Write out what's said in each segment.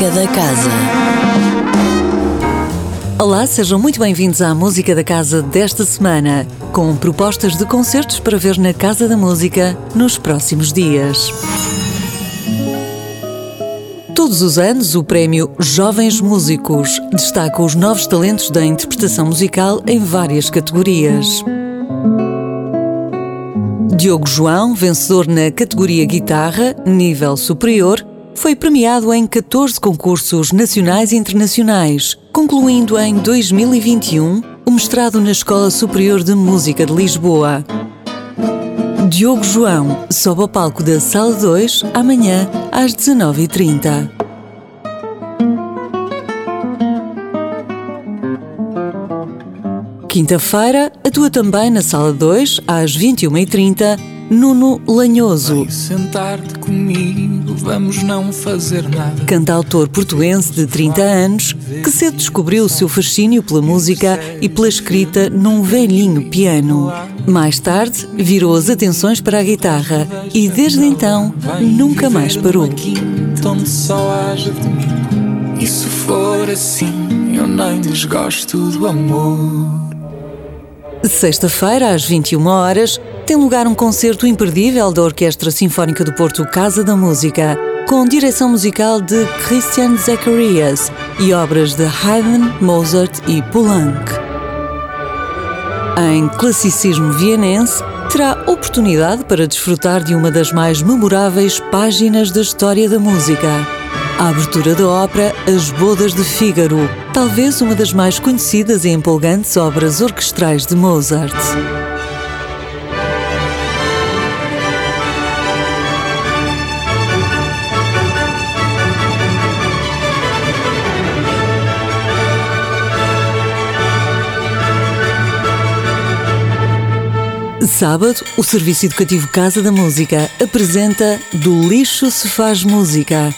Música da Casa. Olá, sejam muito bem-vindos à Música da Casa desta semana, com propostas de concertos para ver na Casa da Música nos próximos dias. Todos os anos, o prémio Jovens Músicos destaca os novos talentos da interpretação musical em várias categorias. Diogo João, vencedor na categoria Guitarra, nível superior, foi premiado em 14 concursos nacionais e internacionais, concluindo em 2021 o mestrado na Escola Superior de Música de Lisboa. Diogo João sobe ao palco da Sala 2 amanhã às 19h30. Quinta-feira, atua também na Sala 2 às 21h30 Nuno Lanhoso. Sentar-te comigo, vamos não fazer nada. Cantautor portuense de 30 anos, que cedo descobriu o seu fascínio pela música e pela escrita num velhinho piano. Mais tarde, virou as atenções para a guitarra e desde então nunca mais parou. Onde só haja de mim. E se for assim, eu nem desgosto do amor. Sexta-feira, às 21 horas, tem lugar um concerto imperdível da Orquestra Sinfónica do Porto Casa da Música, com direção musical de Christian Zacharias e obras de Haydn, Mozart e Poulenc. Em classicismo vienense, terá oportunidade para desfrutar de uma das mais memoráveis páginas da história da música. A abertura da ópera As Bodas de Fígaro, talvez uma das mais conhecidas e empolgantes obras orquestrais de Mozart. Sábado, o Serviço Educativo Casa da Música apresenta Do Lixo se Faz Música,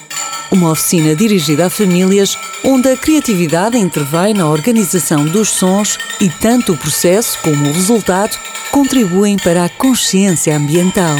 uma oficina dirigida a famílias onde a criatividade intervém na organização dos sons e tanto o processo como o resultado contribuem para a consciência ambiental.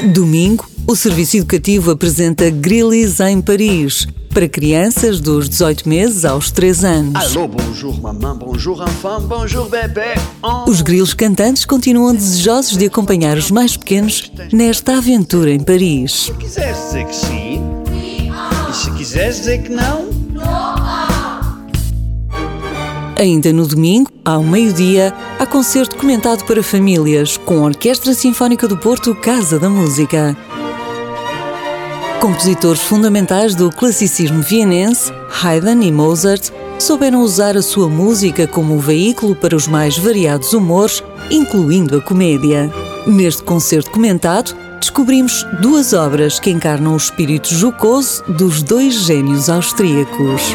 Domingo, o Serviço Educativo apresenta Grillis em Paris, para crianças dos 18 meses aos 3 anos. Alô, bonjour maman, bonjour enfant, bonjour bébé. Oh. Os grilos cantantes continuam desejosos de acompanhar os mais pequenos nesta aventura em Paris. Se quiseres dizer que sim, e se quiseres dizer que não, Ainda no domingo, ao meio-dia, há concerto comentado para famílias com a Orquestra Sinfónica do Porto Casa da Música. Compositores fundamentais do classicismo vienense, Haydn e Mozart, souberam usar a sua música como veículo para os mais variados humores, incluindo a comédia. Neste concerto comentado, descobrimos duas obras que encarnam o espírito jocoso dos dois gênios austríacos.